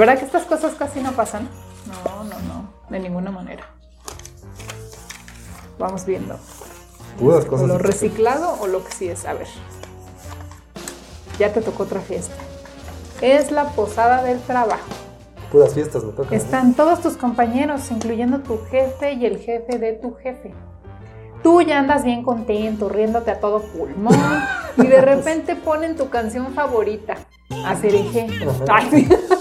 ¿Verdad que estas cosas casi no pasan? No, no, no, de ninguna manera. Vamos viendo. Puras O cosas. lo reciclado o lo que sí es. A ver. Ya te tocó otra fiesta. Es la posada del trabajo. Puras fiestas me tocan. Están todos tus compañeros, incluyendo tu jefe y el jefe de tu jefe. Tú ya andas bien contento, riéndote a todo pulmón, y de repente ponen tu canción favorita, Acerejé.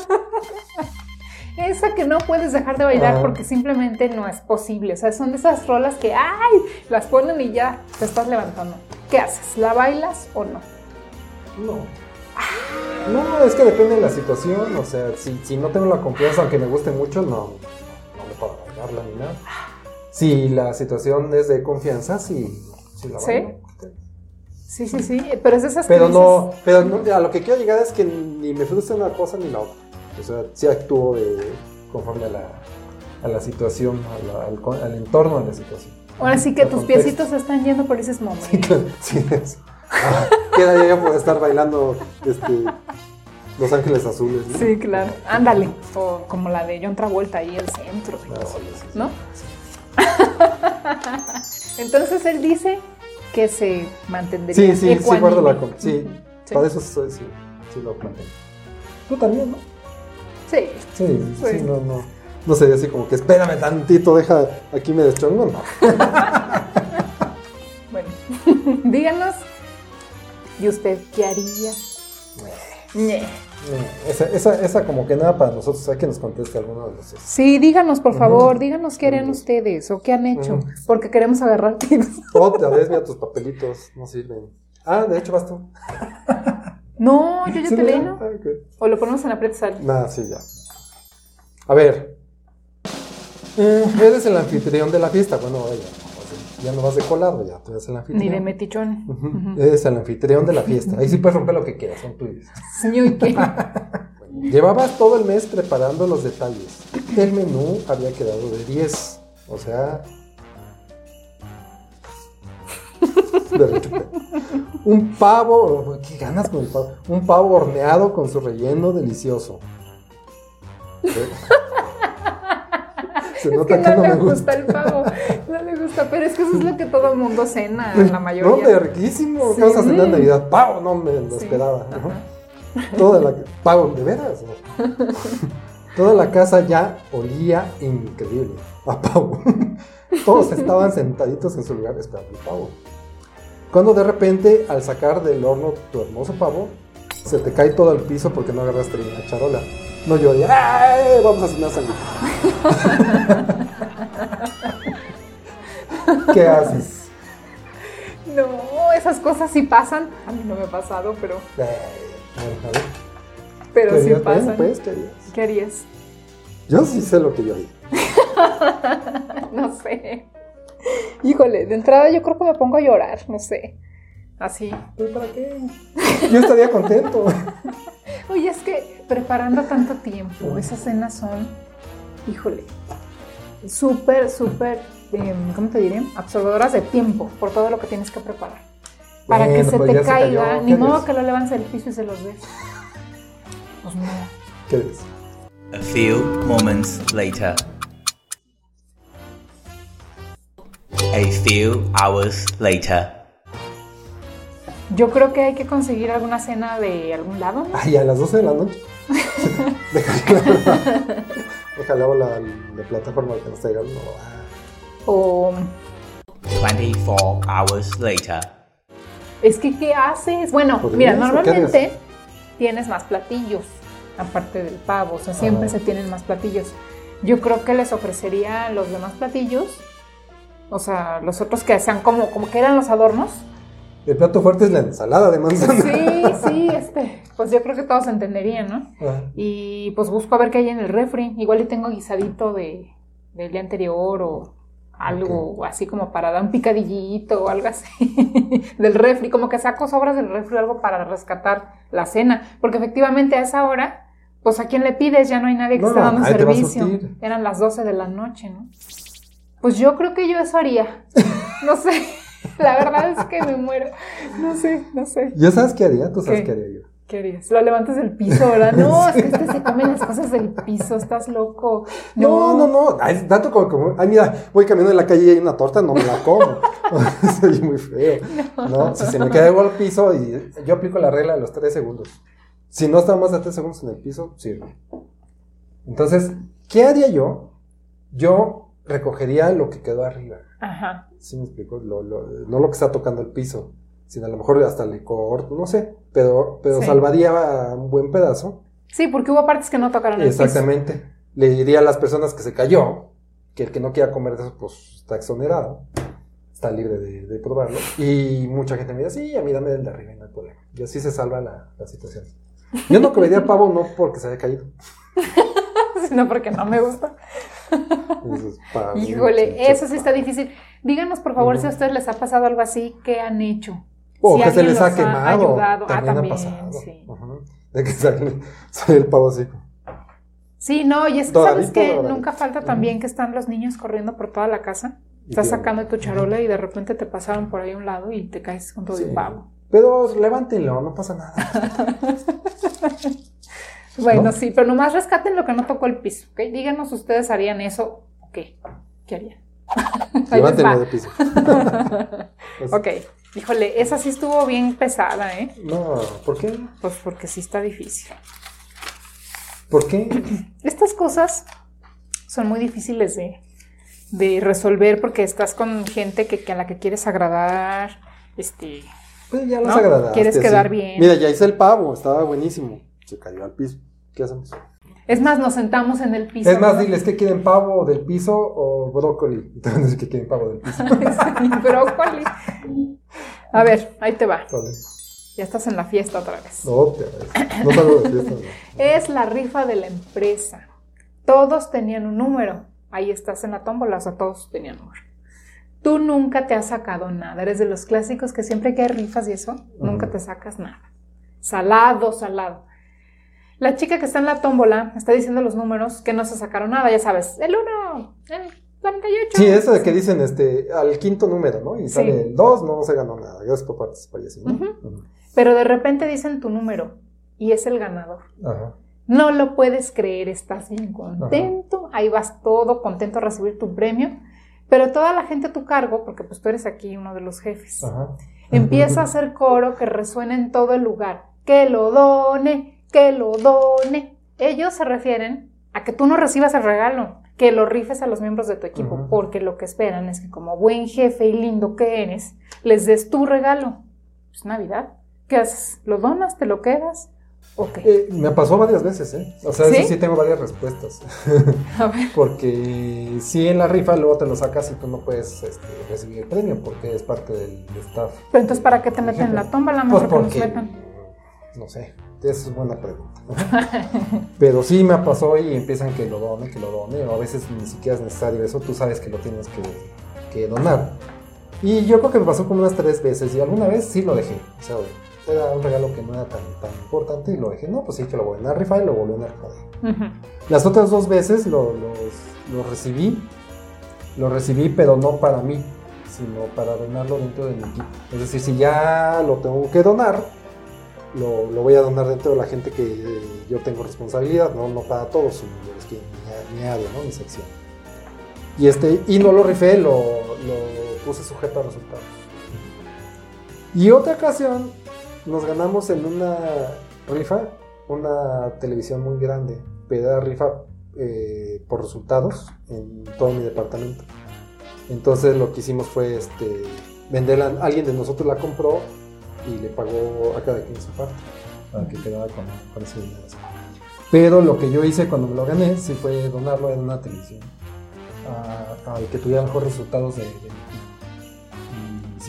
Esa que no puedes dejar de bailar porque simplemente no es posible. O sea, son de esas rolas que, ¡ay! Las ponen y ya te estás levantando. ¿Qué haces? ¿La bailas o no? No. No, es que depende de la situación. O sea, si, si no tengo la confianza, aunque me guste mucho, no, no me puedo bailarla ni nada. Si la situación es de confianza, sí, sí la ¿Sí? bailo. Sí, sí, sí. Pero es de esas Pero no, pero no, a lo que quiero llegar es que ni me frustra una cosa ni la otra. O sea, sí actúo de- conforme a la, a la situación, a la- al, entorno de la situación. Ahora sí que tus contexto. piecitos están yendo por ese momento. Sí, claro, sí, eso. Ah, Queda ya por estar bailando este, Los Ángeles Azules. ¿no? Sí, claro. Ándale. O como la de John Travolta ahí el centro. Ah, sí, sí. ¿No? Entonces él dice que se mantendría Sí, sí, sí, guardo la Sí, para eso soy, sí, sí lo planteo. Tú también, ¿no? Sí. Sí, sí, Sí. no, no. No sería así como que espérame tantito, deja aquí me deschongo, no. Bueno, díganos. ¿Y usted qué haría? Eh, Esa, esa, esa como que nada para nosotros, hay que nos conteste alguno de los Sí, díganos, por favor, díganos qué harían ustedes o qué han hecho, porque queremos agarrar tips. Otra vez, mira tus papelitos, no sirven. Ah, de hecho vas tú. No, yo ya ¿Sí, te? ¿no? Ah. O lo ponemos en la sal. Nada, sí, ya. A ver. Mm, eres el anfitrión de la fiesta. Bueno, ya, ya no vas de colado, ya tú eres el anfitrión. Ni de metichón. Eres el anfitrión de la fiesta. Ahí sí puedes romper lo que quieras, son tuyos. Llevabas todo el mes preparando los detalles. El menú había quedado de 10. O sea. Un pavo. ¿Qué ganas con el pavo? Un pavo horneado con su relleno delicioso. Se Es nota que que no, no le me gusta. gusta. el pavo. No le gusta, pero es que eso es lo que todo el mundo cena, la No, mayoría. de riquísimo. ¿Qué Sí. vas a cenar en Navidad? Pavo, no me lo Sí. esperaba. ¿no? Toda la pavo, de veras. ¿no? Toda la casa ya olía increíble a pavo. Todos estaban sentaditos en su lugar esperando el pavo. Cuando de repente, al sacar del horno tu hermoso pavo, se te cae todo al piso porque no agarraste la charola. No lloré, ¡ay! Vamos a cenar sandwiches. ¿Qué haces? No, esas cosas sí pasan. A mí no me ha pasado, pero, Ay, a ver, pero ¿qué sí harías? Pasan. pues, ¿qué harías? ¿Qué harías? Yo sí sé lo que yo haría. No sé. Híjole, de entrada yo creo que me pongo a llorar, no sé. Así. ¿Pero para qué? Yo estaría contento. Oye, es que preparando tanto tiempo, esas cenas son, híjole, súper, súper, em, ¿cómo te diré? Absorbedoras de tiempo por todo lo que tienes que preparar. Para que se pues te se caiga, cayó. ni ¿Qué modo que lo levantes del piso y se los des. Pues no. ¿Qué es? A few moments later. A few hours later. Yo creo que hay que conseguir alguna cena de algún lado, ¿no? Ay, a las 12 de la noche. Déjale. La, la plataforma que nos traiga. No, ah, O 24 hours later. es que, ¿qué haces? Bueno, Pues mira, eso, ¿qué normalmente tienes más platillos, aparte del pavo, o sea, siempre Ajá. se tienen más platillos. Yo creo que les ofrecería los demás platillos, o sea, los otros que sean como, como que eran los adornos. El plato fuerte es la ensalada de manzana. Sí, sí, este, pues yo creo que todos entenderían, ¿no? Y pues busco a ver qué hay en el refri. Igual y tengo guisadito de, del día anterior o algo así como para dar un picadillito o algo así del refri, como que saco sobras del refri o algo para rescatar la cena, porque efectivamente a esa hora, pues a quién le pides, ya no hay nadie que No, esté dando servicio. Eran las 12 de la noche, ¿no? Pues yo creo que yo eso haría. No sé, la verdad es que me muero. No sé, no sé. ¿Ya sabes qué haría? Tú sabes ¿Qué? qué haría yo. ¿Qué harías? Lo levantas del piso, ¿verdad? No, es que este se come las cosas del piso, estás loco. No, no, no. Ay, tanto como, como, ay, mira, voy caminando en la calle y hay una torta, no me la como. Soy muy feo. No. si se me queda igual al piso y yo aplico la regla de los tres segundos. Si no está más de tres segundos en el piso, sirve. Entonces, ¿qué haría yo? Yo recogería lo que quedó arriba. Ajá. ¿Sí me explico? Lo- lo- no lo que está tocando el piso, sino a lo mejor hasta le corto, no sé, pero, pero Sí. salvaría un buen pedazo. Sí, porque hubo partes que no tocaron el piso. Exactamente. Le diría a las personas que se cayó que el que no quiera comer de eso, pues está exonerado. Está libre de, de probarlo. Y mucha gente me dice, sí, a mí dame el de arriba, y no hay problema. Y así se salva la, la situación. Yo no comería pavo no porque se haya caído. Sino porque no me gusta. Híjole, eso sí está difícil. Díganos, por favor, si a ustedes les ha pasado algo así, ¿qué han hecho? O Si que se les ha quemado. ayudado. Ah, También, también, ha pasado. sí. Ujú. De que sale, sale el pavo así. Sí, no, y es que Doradito, sabes que nunca falta también que están los niños corriendo por toda la casa. Estás sacando tu charola y de repente te pasaron por ahí a un lado y te caes con todo Sí. el pavo. Pero levántenlo, no pasa nada. Bueno, ¿No? sí, pero nomás rescaten lo que no tocó el piso, ¿ok? Díganos, ¿ustedes harían eso o qué? ¿Qué harían? Va. de piso. Pues, Ok, híjole, esa sí estuvo bien pesada, ¿eh? No, ¿por qué? Pues porque sí está difícil. ¿Por qué? Estas cosas son muy difíciles de, de resolver porque estás con gente que, que a la que quieres agradar, este, Pues ya las ¿No? agradaste. Quieres quedar sí. bien. Mira, ya hice el pavo, estaba buenísimo. Se cayó al piso. ¿Qué hacemos? Es más, nos sentamos en el piso. Es más, ¿no? diles que quieren pavo del piso o brócoli. Decir que quieren pavo del piso. Sí, brócoli. A ver, ahí te va. Vale. Ya estás en la fiesta otra vez. No. No salgo de fiesta. no. Es la rifa de la empresa. Todos tenían un número. Ahí estás en la tómbola, o sea, todos tenían número. Tú nunca te has sacado nada. Eres de los clásicos que siempre que hay rifas y eso, nunca te sacas nada. Salado, salado. La chica que está en la tómbola está diciendo los números que no se sacaron nada, ya sabes. El 1, el 48. Sí, eso de que dicen este, al quinto número, ¿no? Y Sí. sale el 2, no se ganó nada. Gracias por participar así, ¿no? Pero de repente dicen tu número y es el ganador. Ajá. No lo puedes creer, estás bien contento, ahí vas todo contento a recibir tu premio, pero toda la gente a tu cargo, porque pues tú eres aquí uno de los jefes, Ajá. empieza a hacer coro que resuene en todo el lugar, que lo done, que lo done. Ellos se refieren a que tú no recibas el regalo, que lo rifes a los miembros de tu equipo, Ujú. porque lo que esperan es que como buen jefe y lindo que eres, les des tu regalo. Es Navidad. ¿Qué haces? ¿Lo donas? ¿Te lo quedas? ¿O qué? Eh, me pasó varias veces, ¿eh? O sea, ¿Sí? eso sí tengo varias respuestas. A ver. Porque si en la rifa luego te lo sacas y tú no puedes este, recibir el premio porque es parte del staff. Pero entonces, ¿para qué te meten en la tumba? La Pues mejor que nos porque, metan. no sé, esa es buena pregunta. Pero sí me pasó y empiezan que lo done, que lo done, o a veces ni siquiera es necesario eso, tú sabes que lo tienes que, que donar. Y yo creo que me pasó como unas tres veces y alguna vez sí lo dejé. O sea, era un regalo que no era tan, tan importante y lo dejé. No, pues sí que lo voy a rifar y lo volví a rifar. Ujú. Las otras dos veces lo, los- lo recibí, lo recibí, pero no para mí, sino para donarlo dentro de mi equipo. Es decir, si ya lo tengo que donar, lo, voy a donar dentro de la gente que yo tengo responsabilidad, no, no para todos, sino que mi, área, ¿no? mi sección. Y, este, y no lo rifé, lo, puse sujeto a resultados. Y otra ocasión nos ganamos en una rifa una televisión muy grande, pero rifa eh, por resultados en todo mi departamento. Entonces lo que hicimos fue este, venderla, alguien de nosotros la compró y le pagó a cada quien su parte, para que quedara con, con ese dinero. Pero lo que yo hice cuando me lo gané, sí fue donarlo en una televisión, al que tuviera mejores resultados de, de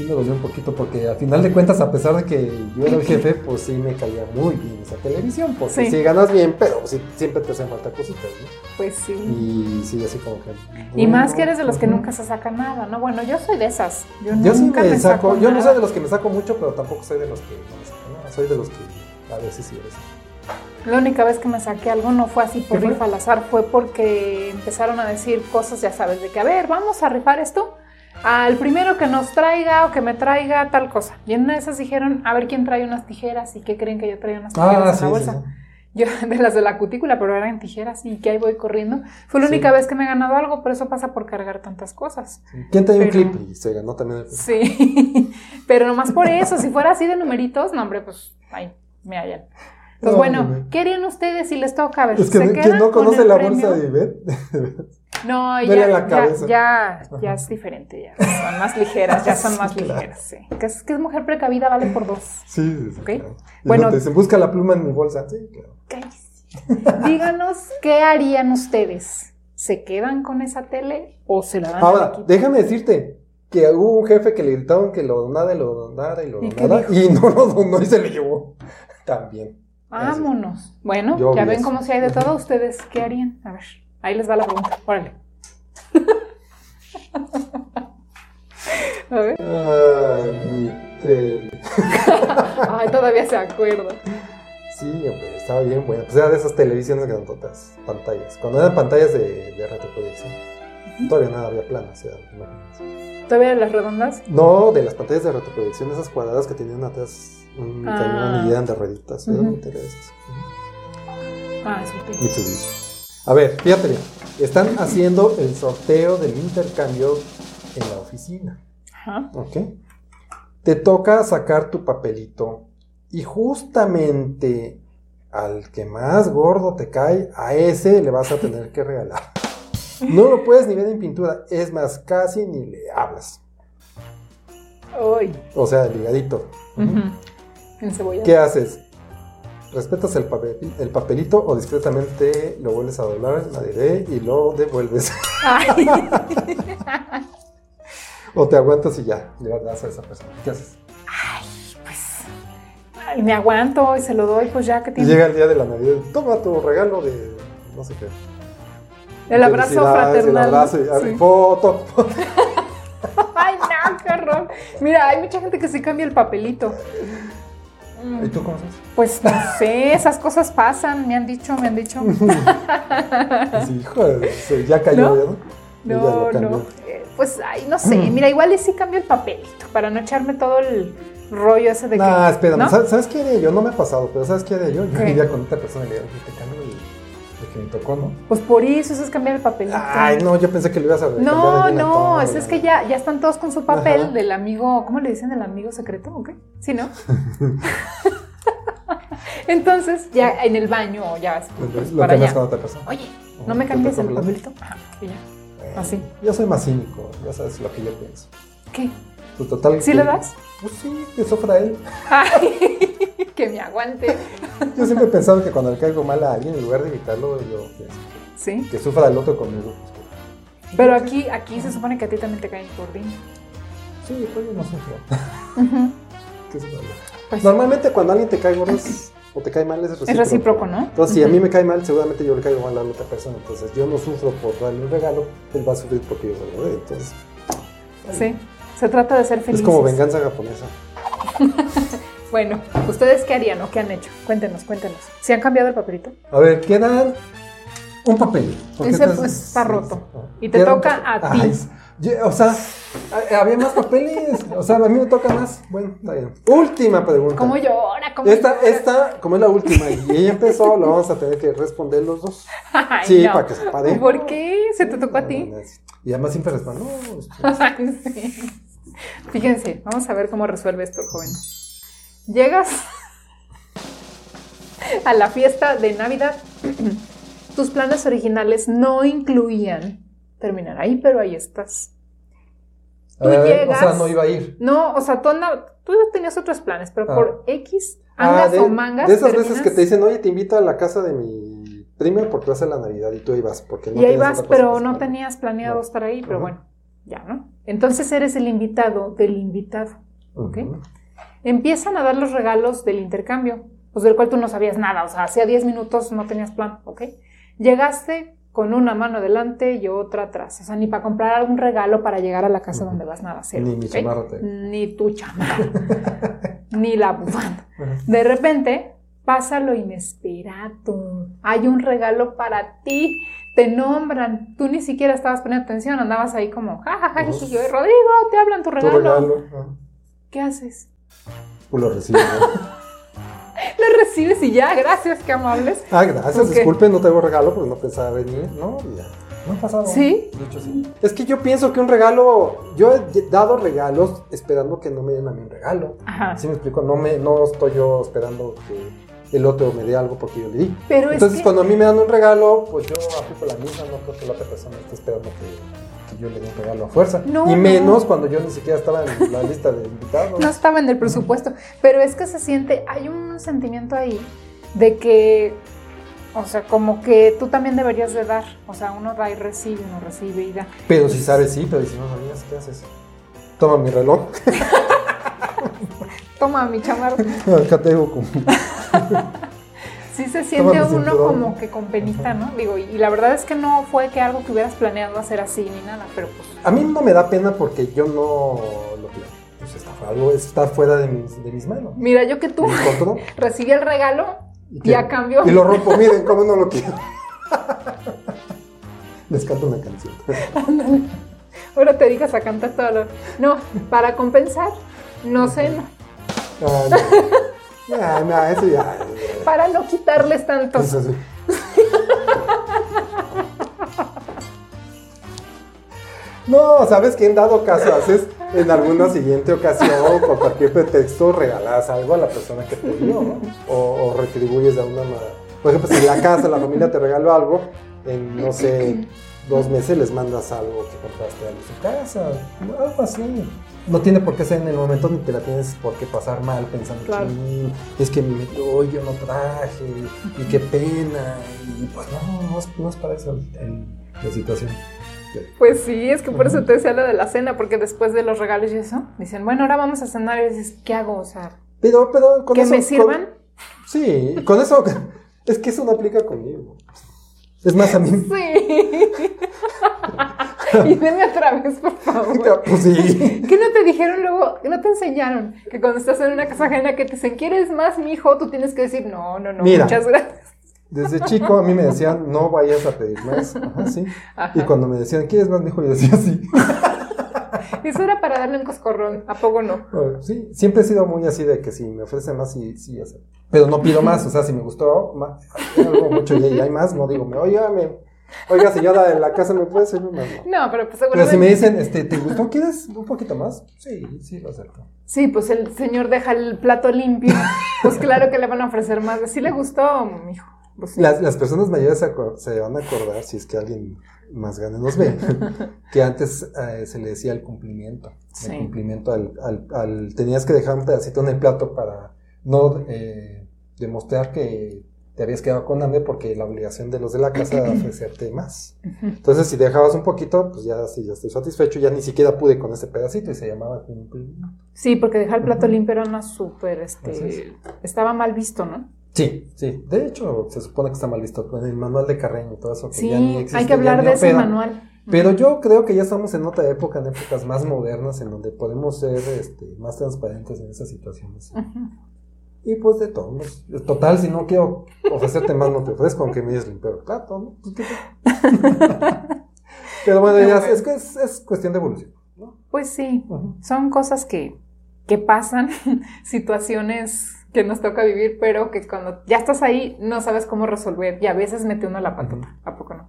sí me dolió un poquito porque al final de cuentas, a pesar de que yo era el jefe, pues sí me caía muy bien esa televisión, porque Sí. sí, ganas bien, pero sí, siempre te hacen falta cositas, ¿no? Pues sí. Y sí, así como que... Y más que eres de los que ujú. nunca se saca nada, ¿no? Bueno, yo soy de esas. Yo, Yo sí nunca me saco, yo no soy de los que me saco mucho, pero tampoco soy de los que no me saco nada. Soy de los que a veces sí, no. La única vez que me saqué algo no fue así por rifa al azar, fue porque empezaron a decir cosas, ya sabes, de que, a ver, vamos a rifar esto. Al primero que nos traiga o que me traiga tal cosa. Y en una de esas dijeron, a ver quién trae unas tijeras y qué creen que yo traía unas tijeras Ah, en sí, la bolsa. sí. Yo, de las de la cutícula, pero eran tijeras y que ahí voy corriendo. Fue la única vez que me he ganado algo, pero eso pasa por cargar tantas cosas. ¿Quién trae un Pero- clip? Y se ganó también el Sí, pero nomás por eso, si fuera así de numeritos, no, hombre, pues, ahí, me hallan. Pues No, bueno, hombre. ¿qué harían ustedes si les toca? A ver, Es que ¿se quedan no con conoce la premio? bolsa de Ivette. No, ya, la ya, ya, ya es diferente, ya son más ligeras, ya son más Sí, claro. ligeras, sí. Que es, que es mujer precavida, vale por dos. sí, sí, sí. Claro. Bueno. no te dicen, busca la pluma en mi bolsa. Sí, claro. Cállese. Díganos, ¿qué harían ustedes? ¿Se quedan con esa tele o se la dan Ahora, déjame decirte que hubo un jefe que le gritaron que lo donara y lo donara y lo ¿Y qué donara y no lo donó y se lo llevó. También. Vámonos. Bueno, Yo ya ven cómo si hay de todo. ¿Ustedes qué harían? A ver, ahí les va la pregunta. Órale. A ver. Ay. Ay, todavía se acuerda. Sí, hombre, estaba bien bueno. Pues era de esas televisiones grandotas, pantallas. Cuando eran pantallas de, de retroproyección. Todavía nada había planas. ¿Todavía las redondas? No, de las pantallas de retroproyección, esas cuadradas que tenían atrás un Ah. cañón y eran de rueditas. Eran interesantes. Ah. Mitsubishi. A ver, fíjate bien. Están haciendo el sorteo del intercambio en la oficina. Ajá. ¿Ok? Te toca sacar tu papelito y justamente al que más gordo te cae, a ese le vas a tener que regalar. No lo puedes ni ver en pintura, es más, casi ni le hablas. Uy. O sea, ligadito. En ¿Qué haces? ¿Respetas el, papel- el papelito o discretamente lo vuelves a doblar, nadie ve y lo devuelves? Ay. o te aguantas y ya, le das a esa persona. ¿Qué haces? Ay, me aguanto y se lo doy, pues ya que Y tiene. llega el día de la Navidad, toma tu regalo de no sé qué. El abrazo fraternal. El abrazo y Sí. foto. Ay, no, qué horror. Mira, hay mucha gente que se cambia el papelito. ¿Y tú cómo haces? Pues no sé, esas cosas pasan, me han dicho, me han dicho. Hijo, de- se- ya cayó, ¿No? ¿ya ¿no? No, eh, Pues, ay, no sé. Mira, igual y sí cambio el papelito para no echarme todo el rollo ese de que. Espérame, ¿no? ¿sabes, sabes qué haría yo? No me ha pasado, pero ¿sabes qué haría yo? Yo ¿Qué? iría con otra persona y le "Oye, te cambio que me tocó, ¿no? Pues por eso, eso es cambiar el papelito. Ay, no, yo pensé que lo ibas a cambiar No, no, es, es que ya, ya están todos con su papel Ajá. del amigo, ¿cómo le dicen? ¿El amigo secreto? ¿Ok? ¿Sí, no? Entonces, ya en el baño o ya pues, Lo para allá. con otra persona. Oye, ¿no me ¿te cambias tocó el papelito? Y ya. Eh, Así. Yo soy más cínico, ya sabes lo que yo pienso. ¿Qué? Pues total. ¿Sí que- le das? Pues sí, que sufra él. Ay, que me aguante. Yo siempre he pensado que cuando le caigo mal a alguien, en lugar de evitarlo, yo Sí. que sufra el otro conmigo. Pero aquí, aquí se supone que a ti también te caen gordín. que- Sí, pues yo no sufro. Ujú. ¿Qué sufro yo? Pues, Normalmente cuando alguien te cae gordo es- o te cae mal es recíproco. es recíproco, ¿no? Entonces, si a mí me cae mal, seguramente yo le caigo mal a la otra persona. Entonces, yo no sufro por darle un regalo, él va a sufrir porque yo se lo doy. Entonces, Sí. Se trata de ser es felices. como venganza japonesa. Bueno, ¿ustedes qué harían o qué han hecho? Cuéntenos, cuéntenos. ¿Se han cambiado el papelito? A ver, quedan un papel. Ese, pues, está roto. Y te toca a ti. O sea, había más papeles. O sea, a mí me toca más. Bueno, está bien. Última pregunta. ¿Cómo llora? ¿Cómo Esta, llora? esta, como es la última y ella empezó, lo vamos a tener que responder los dos. Ay, Sí, no. para que se pare. ¿Por qué? ¿Se te tocó a ti? Y además siempre respondo, no, sí. Fíjense, vamos a ver cómo resuelve esto el joven. Llegas a la fiesta de Navidad. Tus planes originales no incluían terminar ahí, pero ahí estás. Tú ver, llegas- o sea, no iba a ir. No, o sea, tú, tenías otros planes, pero Ah. por X, Ah, andas de, o mangas. de esas veces que te dicen, oye, te invito a la casa de mi prima porque va a ser la Navidad y tú ibas. Porque no y ahí vas, pero no tenías planeado No. estar ahí, pero bueno, ya, ¿no? Entonces eres el invitado del invitado. ¿ok? Empiezan a dar los regalos del intercambio, pues del cual tú no sabías nada, o sea, hacía 10 minutos no tenías plan, ¿ok? Llegaste con una mano adelante y otra atrás, o sea, ni para comprar algún regalo para llegar a la casa donde vas nada, cero, Ni mi ¿ok? chamarra te- Ni tu chamarra, ni la bufanda. De repente pasa lo inesperado. Hay un regalo para ti. te nombran, tú ni siquiera estabas poniendo atención, andabas ahí como, jajaja, No. jiji, Rodrigo, te hablan tu Tu regalo. regalo. ah, ¿Qué haces? Pues lo recibes. ¿no? Lo recibes y ya, gracias, qué amables. Ah, gracias, disculpen, no tengo regalo porque no pensaba venir. No, y ya. No ha pasado. ¿Sí? De hecho, sí. Es que yo pienso que un regalo. Yo he dado regalos esperando que no me den a mí un regalo. Ajá. ¿Sí me explico? No, me, no estoy yo esperando que el otro me dé algo porque yo le di. Pero Entonces, es que, cuando a mí me dan un regalo, pues yo aplico la misma. No creo que la otra persona esté esperando que, que yo le dé un regalo a fuerza. No, y no. menos cuando yo ni siquiera estaba en la lista de invitados. no estaba en el presupuesto, pero es que se siente, hay un sentimiento ahí de que, o sea, como que tú también deberías de dar, o sea, uno da y recibe, uno recibe y da. Pero si sabes, sí, pero si no sabías, ¿qué haces? Toma mi reloj. Toma mi chamarra. Acá tengo como. Sí se siente uno como que con penita, ¿no? Digo, y, y la verdad es que no fue que algo que hubieras planeado hacer así ni nada, pero pues A mí no me da pena porque yo no lo pido. Pues está, algo está fuera de mis, de mis manos. mira, yo que tú recibí el regalo y a cambio Y lo rompo, miren cómo no lo quiero. Les canto una canción. ahora te digas a cantar todo lo... No, para compensar, no sé, Ah, no. Ah, no, eso ya. para no quitarles. Eso sí. No, sabes que en dado caso haces en alguna siguiente ocasión, por cualquier pretexto, regalas algo a la persona que te dio, ¿no? O, o retribuyes de alguna manera. Por ejemplo, si en la casa, la familia te regaló algo, en no sé, dos meses les mandas algo que compraste en su casa, algo así. No tiene por qué ser en el momento ni te la tienes por qué pasar mal pensando Claro. "Chin, es que me hoy yo no traje y qué pena y pues no, no es, no es para eso la situación. Pues sí, es que por eso te decía lo de la cena, porque después de los regalos y eso, dicen, bueno, ahora vamos a cenar y dices, ¿qué hago? O sea, Pero, pero con ¿que eso, me con- sirvan? sí, con eso es que eso no aplica conmigo. Es más a mí. Sí. y dime otra vez, por favor. Pues sí. ¿Qué no te dijeron luego? ¿Qué no te enseñaron? Que cuando estás en una casa ajena que te dicen, ¿quieres más, mi hijo? Tú tienes que decir, no, no, no, Mira. muchas gracias. Desde chico a mí me decían, no vayas a pedir más. Ajá, sí. Ajá. Y cuando me decían, ¿quieres más, mijo? Yo decía, sí. Eso era para darle un coscorrón, ¿a poco no? Bueno, Sí, siempre he sido muy así de que si me ofrecen más, sí, sí, sé. Pero no pido más, o sea, si me gustó más, algo mucho y y hay más, no digo, me, oiga, me, oiga, señora de la casa, ¿me puede servir más? No. No, pero pues Pero seguramente... si me dicen, este, ¿te gustó? ¿Quieres un poquito más? Sí, sí, lo acepto. Sí, pues el señor deja el plato limpio. Pues claro que le van a ofrecer más. Sí le gustó, mijo. Pues sí. Las, las personas mayores se, se van a acordar, si es que alguien más grande nos ve, que antes eh, se le decía el cumplimiento. Sí. El cumplimiento al, al, al- Tenías que dejar un pedacito en el plato para no eh, demostrar que te habías quedado con hambre porque la obligación de los de la casa era ofrecerte más. Entonces, si dejabas un poquito, pues ya, sí, ya estoy satisfecho, ya ni siquiera pude con ese pedacito y se llamaba cumplimiento. Sí, porque dejar el plato limpio era una súper, este... Estaba mal visto, ¿no? Sí, sí. De hecho, se supone que está mal visto en el manual de Carreño y todo eso. Que Sí, ya ni existe, hay que hablar de ese manual. Pero yo creo que ya estamos en otra época, en épocas más modernas, en donde podemos ser este, más transparentes en esas situaciones. Ujú. Y pues de todo. Total, si no quiero ofrecerte más, no te ofrezco, aunque me des limpiar el plato. ¿no? Pues, ¿qué te- Pero bueno, ya es, que es, es cuestión de evolución. ¿no? Pues sí, son cosas que, que pasan, situaciones que nos toca vivir, pero que cuando ya estás ahí no sabes cómo resolver y a veces mete uno la patata, ¿a poco no?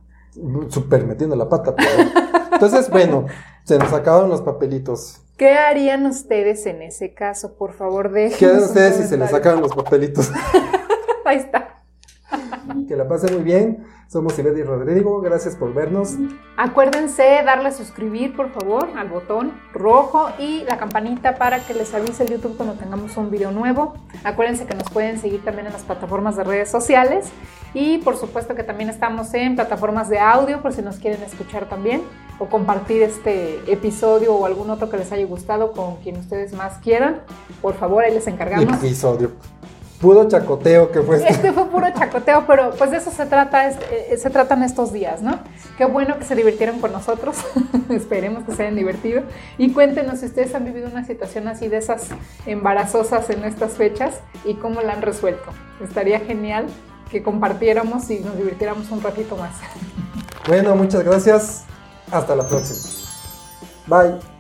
Súper metiendo la pata. Pero... Entonces, bueno, se nos acabaron los papelitos. ¿Qué harían ustedes en ese caso? Por favor, déjenos ¿Qué harían ustedes si se les sacaron los papelitos? Ahí está. que la pasen muy bien. Somos Ivette y Rodrigo. Gracias por vernos. Acuérdense darle a suscribir, por favor, al botón rojo y la campanita para que les avise el YouTube cuando tengamos un video nuevo. Acuérdense que nos pueden seguir también en las plataformas de redes sociales y por supuesto que también estamos en plataformas de audio por si nos quieren escuchar también o compartir este episodio o algún otro que les haya gustado con quien ustedes más quieran. Por favor, ahí les encargamos. Episodio. Puro chacoteo que fue este. Este fue puro chacoteo, pero pues de eso se trata, es- eh, se tratan estos días, ¿no? Qué bueno que se divirtieron con nosotros, esperemos que se hayan divertido y cuéntenos si ustedes han vivido una situación así de esas embarazosas en estas fechas y cómo la han resuelto. Estaría genial que compartiéramos y nos divirtiéramos un ratito más. Bueno, muchas gracias. Hasta la próxima. Bye.